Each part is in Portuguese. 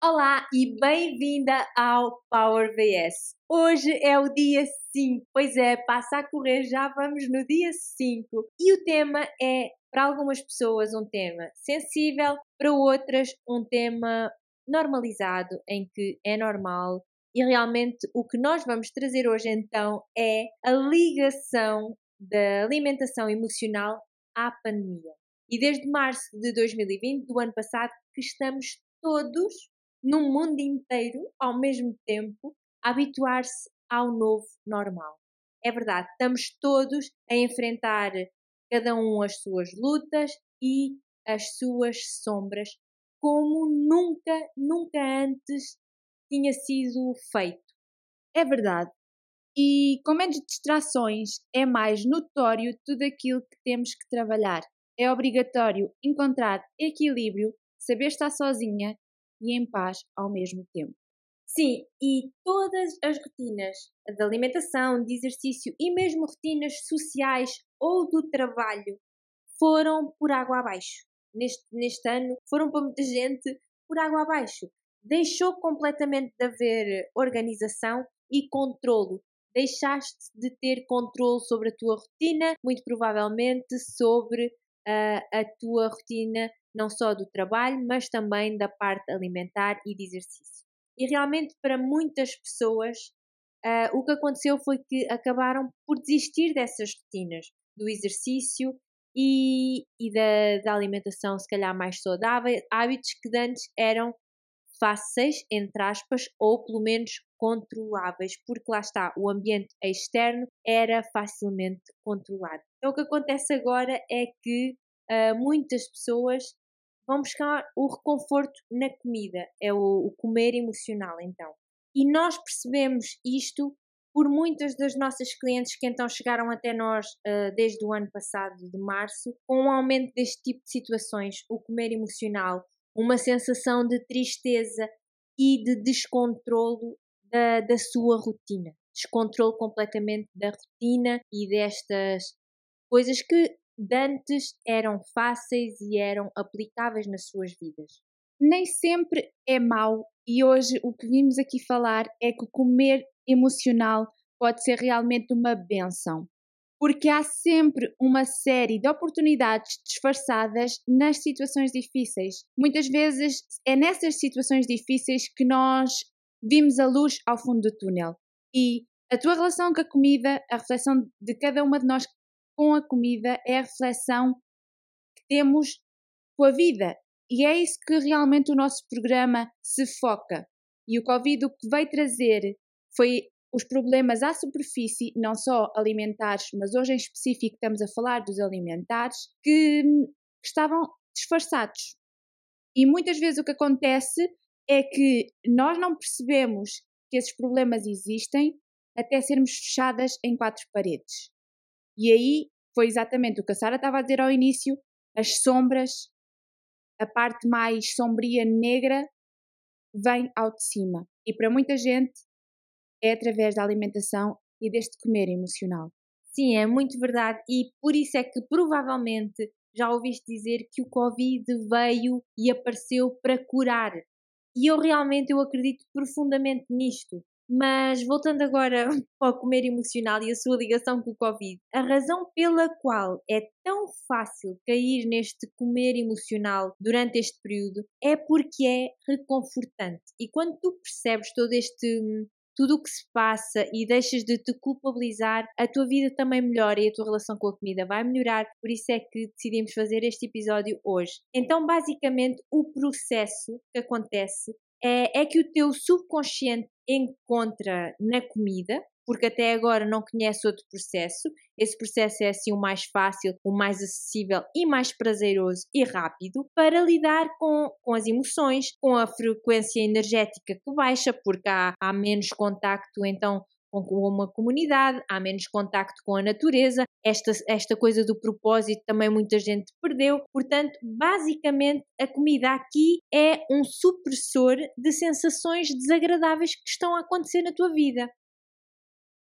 Olá e bem-vinda ao Power VS. Hoje é o dia 5, pois é, passa a correr, já vamos no dia 5. E o tema é, para algumas pessoas, um tema sensível, para outras, um tema normalizado, em que é normal. E realmente o que nós vamos trazer hoje então é a ligação da alimentação emocional à pandemia. E desde março de 2020, do ano passado, que estamos todos no mundo inteiro, ao mesmo tempo, habituar-se ao novo normal. É verdade, estamos todos a enfrentar cada um as suas lutas e as suas sombras, como nunca, nunca antes tinha sido feito. É verdade. E com menos distrações é mais notório tudo aquilo que temos que trabalhar. É obrigatório encontrar equilíbrio, saber estar sozinha e em paz ao mesmo tempo. Sim, e todas as rotinas de alimentação, de exercício e mesmo rotinas sociais ou do trabalho foram por água abaixo. Neste, neste ano foram para muita gente por água abaixo. Deixou completamente de haver organização e controlo. Deixaste de ter controle sobre a tua rotina, muito provavelmente sobre uh, a tua rotina não só do trabalho, mas também da parte alimentar e de exercício. E realmente, para muitas pessoas, uh, o que aconteceu foi que acabaram por desistir dessas rotinas, do exercício e, e da, da alimentação, se calhar mais saudável, hábitos que antes eram fáceis, entre aspas, ou pelo menos controláveis, porque lá está, o ambiente externo era facilmente controlado. Então o que acontece agora é que uh, muitas pessoas vão buscar o reconforto na comida, é o, o comer emocional então. E nós percebemos isto por muitas das nossas clientes que então chegaram até nós uh, desde o ano passado, de março, com um aumento deste tipo de situações, o comer emocional, uma sensação de tristeza e de descontrolo da, da sua rotina. Descontrolo completamente da rotina e destas coisas que de antes eram fáceis e eram aplicáveis nas suas vidas. Nem sempre é mau e hoje o que vimos aqui falar é que comer emocional pode ser realmente uma benção, porque há sempre uma série de oportunidades disfarçadas nas situações difíceis. Muitas vezes é nessas situações difíceis que nós vimos a luz ao fundo do túnel. E a tua relação com a comida, a reflexão de cada uma de nós com a comida é a reflexão que temos com a vida. E é isso que realmente o nosso programa se foca. E o Covid o que veio trazer foi os problemas à superfície, não só alimentares, mas hoje em específico estamos a falar dos alimentares, que, que estavam disfarçados. E muitas vezes o que acontece é que nós não percebemos que esses problemas existem até sermos fechadas em quatro paredes. E aí foi exatamente o que a Sara estava a dizer ao início: as sombras, a parte mais sombria, negra, vem ao de cima. E para muita gente é através da alimentação e deste comer emocional. Sim, é muito verdade. E por isso é que provavelmente já ouviste dizer que o Covid veio e apareceu para curar. E eu realmente eu acredito profundamente nisto. Mas voltando agora ao comer emocional e a sua ligação com o Covid, a razão pela qual é tão fácil cair neste comer emocional durante este período é porque é reconfortante. E quando tu percebes todo este tudo o que se passa e deixas de te culpabilizar, a tua vida também melhora e a tua relação com a comida vai melhorar. Por isso é que decidimos fazer este episódio hoje. Então, basicamente, o processo que acontece é, é que o teu subconsciente encontra na comida, porque até agora não conhece outro processo. Esse processo é assim o mais fácil, o mais acessível e mais prazeroso e rápido para lidar com, com as emoções, com a frequência energética que baixa, porque há, há menos contacto então com uma comunidade, há menos contacto com a natureza, esta, esta coisa do propósito também muita gente perdeu. Portanto, basicamente, a comida aqui é um supressor de sensações desagradáveis que estão a acontecer na tua vida.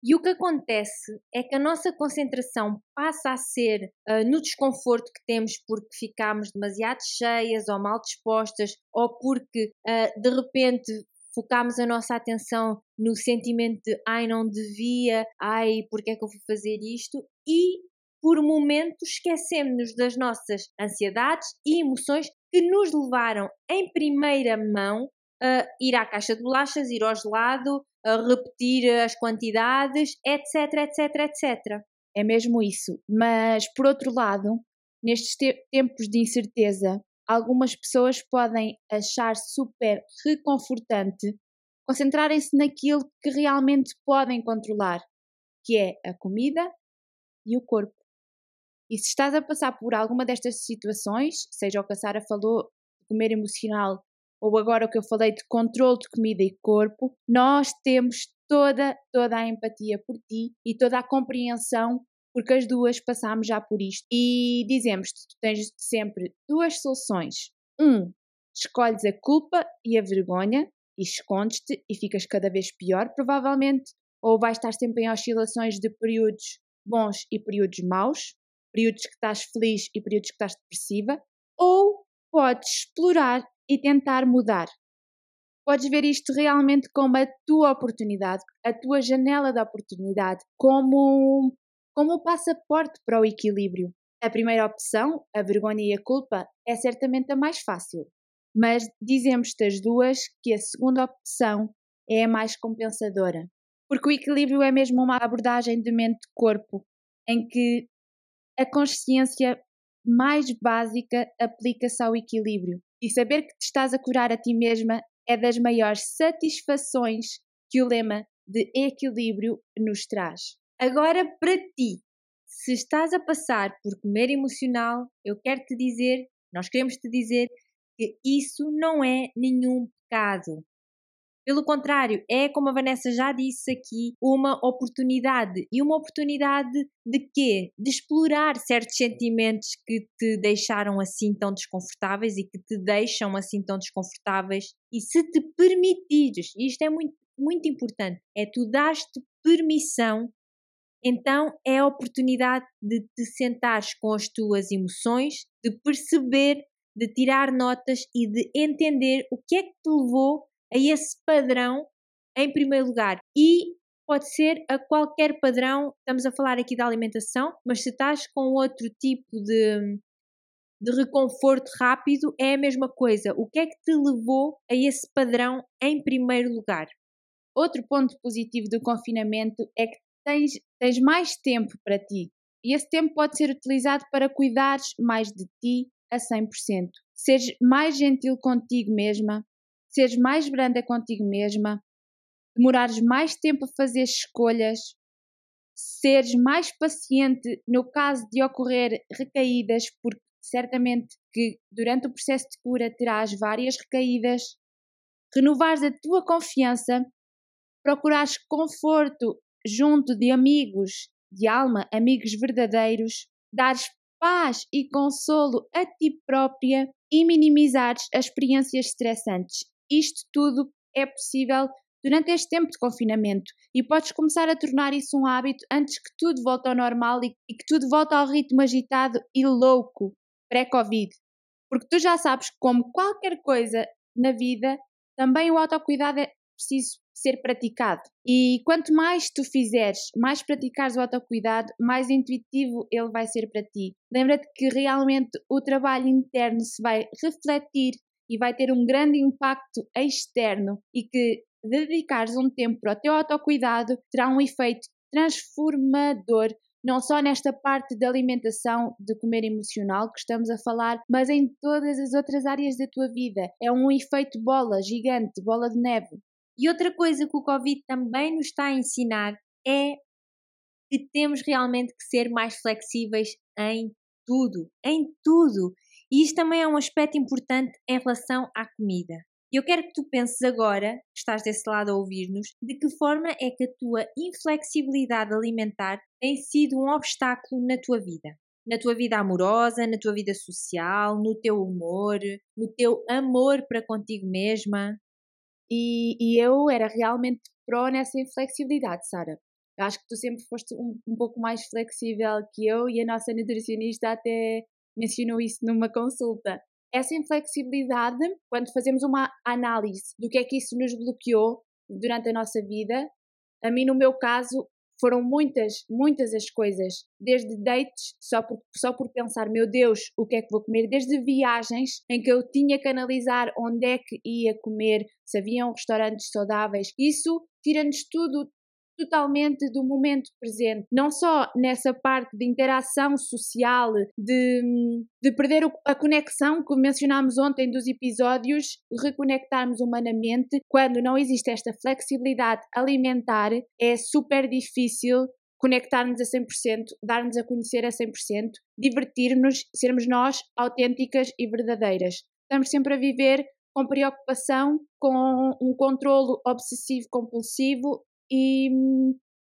E o que acontece é que a nossa concentração passa a ser uh, no desconforto que temos porque ficamos demasiado cheias ou mal dispostas ou porque uh, de repente focamos a nossa atenção no sentimento de ai não devia, ai porque é que eu fui fazer isto e por momentos esquecemos-nos das nossas ansiedades e emoções que nos levaram em primeira mão a ir à caixa de bolachas, ir ao gelado, a repetir as quantidades, etc, etc, etc. É mesmo isso. Mas, por outro lado, nestes te tempos de incerteza, algumas pessoas podem achar super reconfortante concentrarem-se naquilo que realmente podem controlar, que é a comida e o corpo. E se estás a passar por alguma destas situações, seja o que a Sara falou de comer emocional ou agora o que eu falei de controle de comida e corpo, nós temos toda, toda a empatia por ti e toda a compreensão porque as duas passámos já por isto e dizemos-te, tu tens sempre duas soluções. Um, escolhes a culpa e a vergonha e escondes-te e ficas cada vez pior, provavelmente, ou vais estar sempre em oscilações de períodos bons e períodos maus, períodos que estás feliz e períodos que estás depressiva, ou podes explorar e tentar mudar. Podes ver isto realmente como a tua oportunidade, a tua janela de oportunidade, como, como o passaporte para o equilíbrio. A primeira opção, a vergonha e a culpa, é certamente a mais fácil, mas dizemos-te as duas que a segunda opção é a mais compensadora. Porque o equilíbrio é mesmo uma abordagem de mente-corpo, em que a consciência mais básica aplica-se ao equilíbrio. E saber que te estás a curar a ti mesma é das maiores satisfações que o lema de equilíbrio nos traz. Agora, para ti, se estás a passar por comer emocional, eu quero te dizer, nós queremos te dizer que isso não é nenhum pecado. Pelo contrário, é como a Vanessa já disse aqui, uma oportunidade. E uma oportunidade de quê? De explorar certos sentimentos que te deixaram assim tão desconfortáveis e que te deixam assim tão desconfortáveis. E se te permitires, e isto é muito, muito importante, é tu dar-te permissão então é a oportunidade de te sentares com as tuas emoções, de perceber, de tirar notas e de entender o que é que te levou a esse padrão em primeiro lugar. E pode ser a qualquer padrão, estamos a falar aqui da alimentação, mas se estás com outro tipo de, de reconforto rápido, é a mesma coisa. O que é que te levou a esse padrão em primeiro lugar? Outro ponto positivo do confinamento é que tens, tens mais tempo para ti. E esse tempo pode ser utilizado para cuidares mais de ti a 100%. Seres mais gentil contigo mesma, seres mais branda contigo mesma, demorares mais tempo a fazer escolhas, seres mais paciente no caso de ocorrer recaídas, porque certamente que durante o processo de cura terás várias recaídas, renovares a tua confiança, procurares conforto junto de amigos de alma, amigos verdadeiros, dares paz e consolo a ti própria e minimizares as experiências estressantes isto tudo é possível durante este tempo de confinamento e podes começar a tornar isso um hábito antes que tudo volte ao normal e, que tudo volte ao ritmo agitado e louco pré-Covid. Porque tu já sabes que, como qualquer coisa na vida, também o autocuidado é preciso ser praticado. E quanto mais tu fizeres, mais praticares o autocuidado, mais intuitivo ele vai ser para ti. Lembra-te que realmente o trabalho interno se vai refletir e vai ter um grande impacto externo e que dedicares um tempo para o teu autocuidado terá um efeito transformador não só nesta parte da alimentação, de comer emocional que estamos a falar, mas em todas as outras áreas da tua vida. É um efeito bola gigante, bola de neve. E outra coisa que o Covid também nos está a ensinar é que temos realmente que ser mais flexíveis em tudo, em tudo. E isto também é um aspecto importante em relação à comida. Eu quero que tu penses agora, que estás desse lado a ouvir-nos, de que forma é que a tua inflexibilidade alimentar tem sido um obstáculo na tua vida. Na tua vida amorosa, na tua vida social, no teu humor, no teu amor para contigo mesma. E, e eu era realmente pró nessa inflexibilidade, Sara. Acho que tu sempre foste um, um pouco mais flexível que eu e a nossa nutricionista até mencionou isso numa consulta. Essa inflexibilidade, quando fazemos uma análise do que é que isso nos bloqueou durante a nossa vida, a mim, no meu caso, foram muitas, muitas as coisas, desde dates, só por, só por pensar, meu Deus, o que é que vou comer, desde viagens em que eu tinha que analisar onde é que ia comer, se haviam restaurantes saudáveis. Isso tira-nos tudo totalmente do momento presente, não só nessa parte de interação social, de, de perder a conexão que mencionámos ontem dos episódios, reconectarmos humanamente, quando não existe esta flexibilidade alimentar, é super difícil conectar-nos a 100%, dar-nos a conhecer a 100%, divertir-nos, sermos nós autênticas e verdadeiras. Estamos sempre a viver com preocupação, com um controlo obsessivo compulsivo e,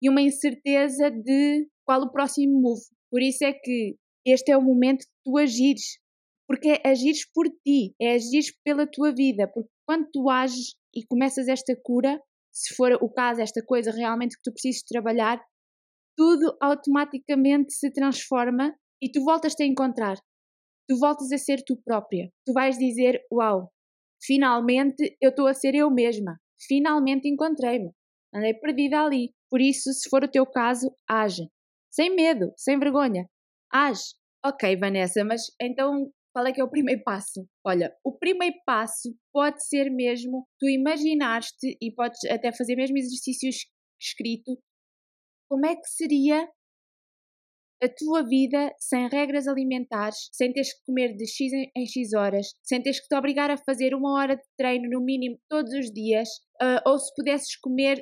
e uma incerteza de qual o próximo move. Por isso é que este é o momento de tu agires, porque é agires por ti, é agires pela tua vida, porque quando tu ages e começas esta cura, se for o caso, esta coisa realmente que tu precisas trabalhar, tudo automaticamente se transforma e tu voltas-te a encontrar. Tu voltas a ser tu própria. Tu vais dizer: Uau, finalmente eu estou a ser eu mesma. Finalmente encontrei-me. Andei perdida ali. Por isso, se for o teu caso, age. Sem medo, sem vergonha. Age. Ok, Vanessa, mas então qual é que é o primeiro passo? Olha, o primeiro passo pode ser mesmo tu imaginaste e podes até fazer mesmo exercícios escrito como é que seria a tua vida sem regras alimentares, sem teres que comer de X em, X horas, sem teres que te obrigar a fazer uma hora de treino no mínimo todos os dias, uh, ou se pudesses comer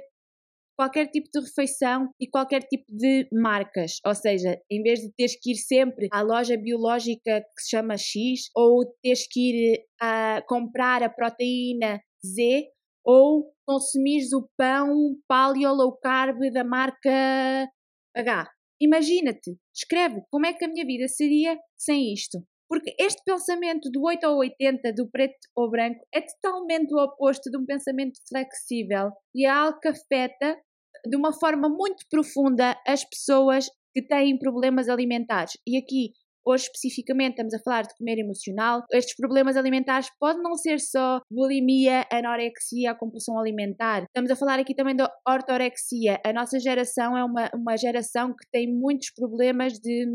qualquer tipo de refeição e qualquer tipo de marcas. Ou seja, em vez de teres que ir sempre à loja biológica que se chama X, ou teres que ir a comprar a proteína Z, ou consumires o pão paleo low carb da marca H. Imagina-te, escreve como é que a minha vida seria sem isto. Porque este pensamento do 8 ou 80, do preto ou branco, é totalmente o oposto de um pensamento flexível e é algo que afeta de uma forma muito profunda as pessoas que têm problemas alimentares. E aqui, hoje especificamente, estamos a falar de comer emocional. Estes problemas alimentares podem não ser só bulimia, anorexia, a compulsão alimentar. Estamos a falar aqui também da ortorexia. A nossa geração é uma, uma geração que tem muitos problemas de,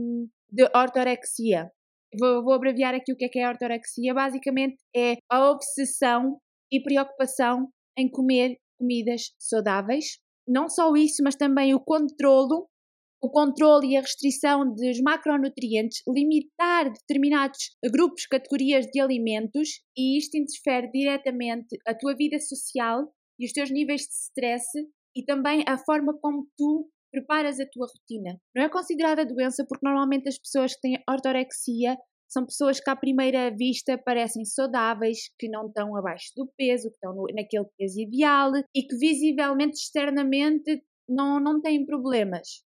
de ortorexia. Vou, vou abreviar aqui o que é que é a ortorexia. Basicamente é a obsessão e preocupação em comer comidas saudáveis. Não só isso, mas também o controlo, o controle e a restrição dos macronutrientes, limitar determinados grupos, categorias de alimentos e isto interfere diretamente a tua vida social e os teus níveis de stress e também a forma como tu preparas a tua rotina. Não é considerada doença porque normalmente as pessoas que têm ortorexia são pessoas que à primeira vista parecem saudáveis, que não estão abaixo do peso, que estão no, naquele peso ideal e que visivelmente, externamente, não, não têm problemas.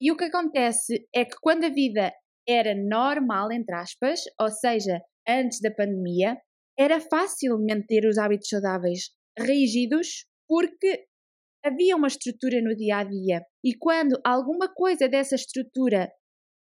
E o que acontece é que quando a vida era normal, entre aspas, ou seja, antes da pandemia, era fácil manter os hábitos saudáveis rígidos porque havia uma estrutura no dia a dia. E quando alguma coisa dessa estrutura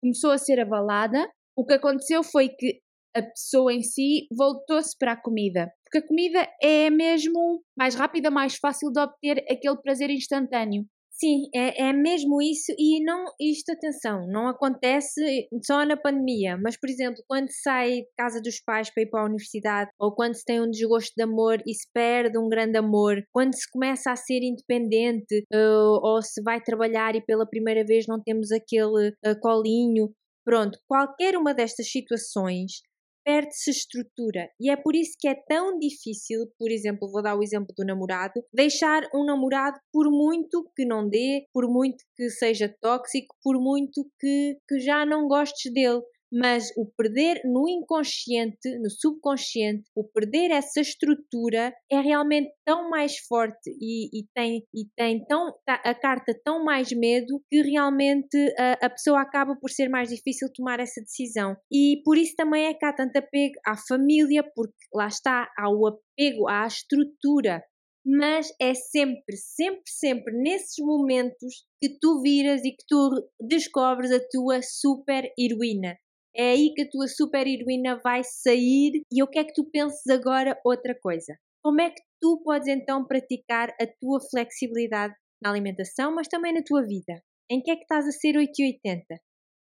começou a ser abalada, o que aconteceu foi que a pessoa em si voltou-se para a comida. Porque a comida é mesmo mais rápida, mais fácil de obter aquele prazer instantâneo. Sim, é, é mesmo isso e não isto, atenção, não acontece só na pandemia, mas por exemplo, quando se sai de casa dos pais para ir para a universidade ou quando se tem um desgosto de amor e se perde um grande amor, quando se começa a ser independente uh, ou se vai trabalhar e pela primeira vez não temos aquele uh, colinho, pronto, qualquer uma destas situações perde-se estrutura. E é por isso que é tão difícil, por exemplo, vou dar o exemplo do namorado, deixar um namorado por muito que não dê, por muito que seja tóxico, por muito que, que já não gostes dele mas o perder no inconsciente, no subconsciente, o perder essa estrutura é realmente tão mais forte e, e tem, e tem tão, a carta tão mais medo que realmente a, a, pessoa acaba por ser mais difícil tomar essa decisão. E por isso também é que há tanto apego à família, porque lá está, há o apego à estrutura mas é sempre, sempre, sempre nesses momentos que tu viras e que tu descobres a tua super heroína. É aí que a tua super heroína vai sair e eu quero que tu penses agora outra coisa. Como é que tu podes então praticar a tua flexibilidade na alimentação, mas também na tua vida? Em que é que estás a ser 880?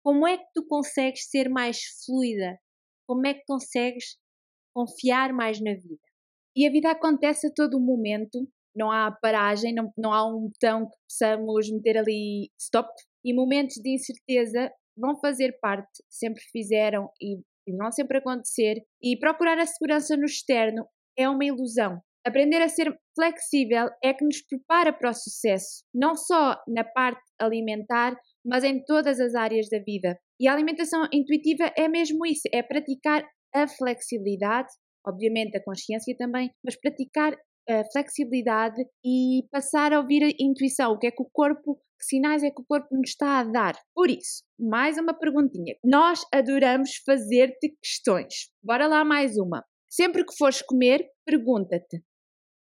Como é que tu consegues ser mais fluida? Como é que consegues confiar mais na vida? E a vida acontece a todo momento, não há paragem, não, não há um botão que possamos meter ali stop. E momentos de incerteza vão fazer parte, sempre fizeram e, vão sempre acontecer. E procurar a segurança no externo é uma ilusão. Aprender a ser flexível é que nos prepara para o sucesso, não só na parte alimentar, mas em todas as áreas da vida. E a alimentação intuitiva é mesmo isso: é praticar a flexibilidade obviamente a consciência também, mas praticar a flexibilidade e passar a ouvir a intuição, o que é que o corpo, que sinais é que o corpo nos está a dar. Por isso, mais uma perguntinha. Nós adoramos fazer-te questões. Bora lá mais uma. Sempre que fores comer, pergunta-te: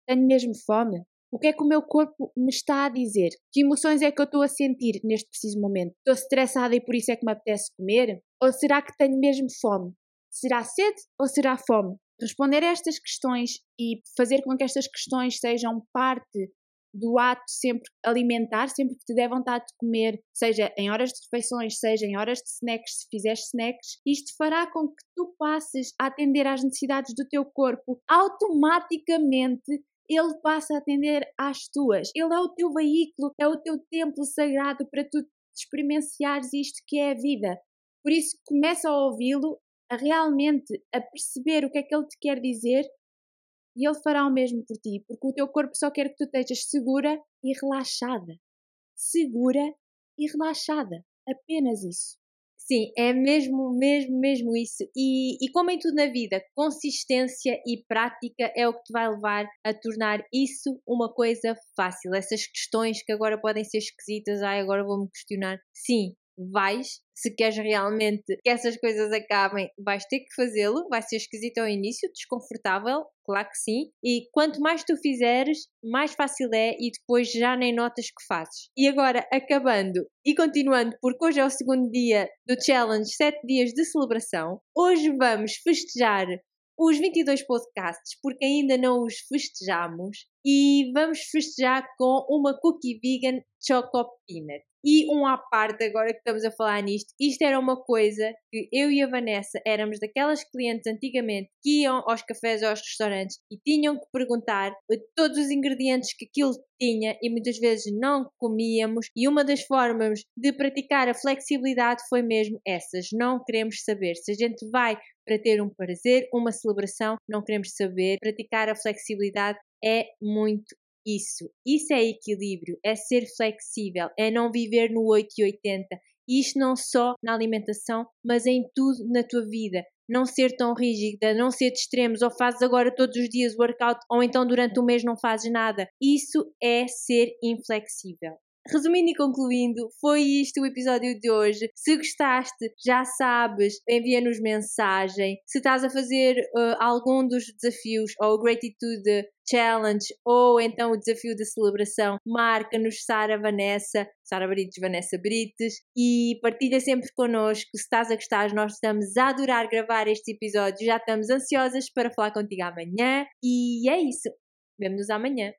tenho mesmo fome? O que é que o meu corpo me está a dizer? Que emoções é que eu estou a sentir neste preciso momento? Estou estressada e por isso é que me apetece comer? Ou será que tenho mesmo fome? Será sede ou será fome? Responder a estas questões e fazer com que estas questões sejam parte do ato sempre alimentar, sempre que te der vontade de comer, seja em horas de refeições, seja em horas de snacks, se fizeres snacks, isto fará com que tu passes a atender às necessidades do teu corpo automaticamente. Ele passa a atender às tuas. Ele é o teu veículo, é o teu templo sagrado para tu experienciares isto que é a vida. Por isso, começa a ouvi-lo a realmente a perceber o que é que ele te quer dizer e ele fará o mesmo por ti, porque o teu corpo só quer que tu estejas segura e relaxada. Segura e relaxada. Apenas isso. Sim, é mesmo, mesmo, mesmo isso. E, e como em tudo na vida, consistência e prática é o que te vai levar a tornar isso uma coisa fácil. Essas questões que agora podem ser esquisitas, ai, agora vou-me questionar. Sim, vais, se queres realmente que essas coisas acabem, vais ter que fazê-lo, vai ser esquisito ao início, desconfortável, claro que sim, e quanto mais tu fizeres, mais fácil é e depois já nem notas que fazes. E agora, acabando e continuando, porque hoje é o segundo dia do challenge 7 dias de celebração, hoje vamos festejar os 22 podcasts, porque ainda não os festejamos, e vamos festejar com uma cookie vegan Choco Peanut. E um à parte, agora que estamos a falar nisto, isto era uma coisa que eu e a Vanessa éramos daquelas clientes antigamente que iam aos cafés ou aos restaurantes e tinham que perguntar todos os ingredientes que aquilo tinha e muitas vezes não comíamos. E uma das formas de praticar a flexibilidade foi mesmo essas. Não queremos saber. Se a gente vai para ter um prazer, uma celebração, não queremos saber. Praticar a flexibilidade é muito isso. Isso é equilíbrio, é ser flexível, é não viver no 8 e 80. Isto não só na alimentação, mas em tudo na tua vida. Não ser tão rígida, não ser de extremos, ou fazes agora todos os dias workout, ou então durante um mês não fazes nada. Isso é ser inflexível. Resumindo e concluindo, foi isto o episódio de hoje. Se gostaste, já sabes, envia-nos mensagem. Se estás a fazer uh, algum dos desafios, ou o Gratitude Challenge, ou então o desafio de celebração, marca-nos Sara Vanessa, Sara Brites, Vanessa Brites, e partilha sempre connosco. Se estás a gostar, nós estamos a adorar gravar este episódio. Já estamos ansiosas para falar contigo amanhã. E é isso. Vemo-nos amanhã.